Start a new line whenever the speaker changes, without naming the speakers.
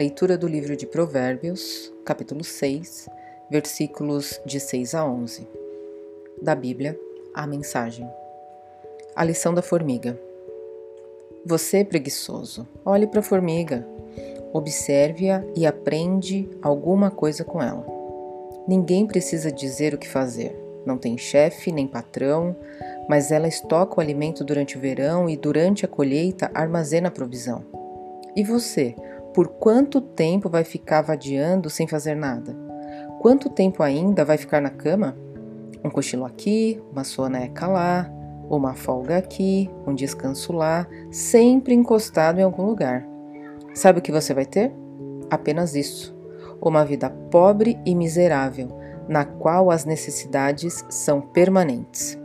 Leitura do livro de Provérbios, capítulo 6, versículos de 6 a 11. Da Bíblia, a mensagem. A lição da formiga. Você, preguiçoso, olhe para a formiga, observe-a e aprende alguma coisa com ela. Ninguém precisa dizer o que fazer. Não tem chefe nem patrão, mas ela estoca o alimento durante o verão e durante a colheita armazena a provisão. E você, por quanto tempo vai ficar vadiando sem fazer nada? Quanto tempo ainda vai ficar na cama? Um cochilo aqui, uma soneca lá, uma folga aqui, um descanso lá, sempre encostado em algum lugar. Sabe o que você vai ter? Apenas isso: uma vida pobre e miserável, na qual as necessidades são permanentes.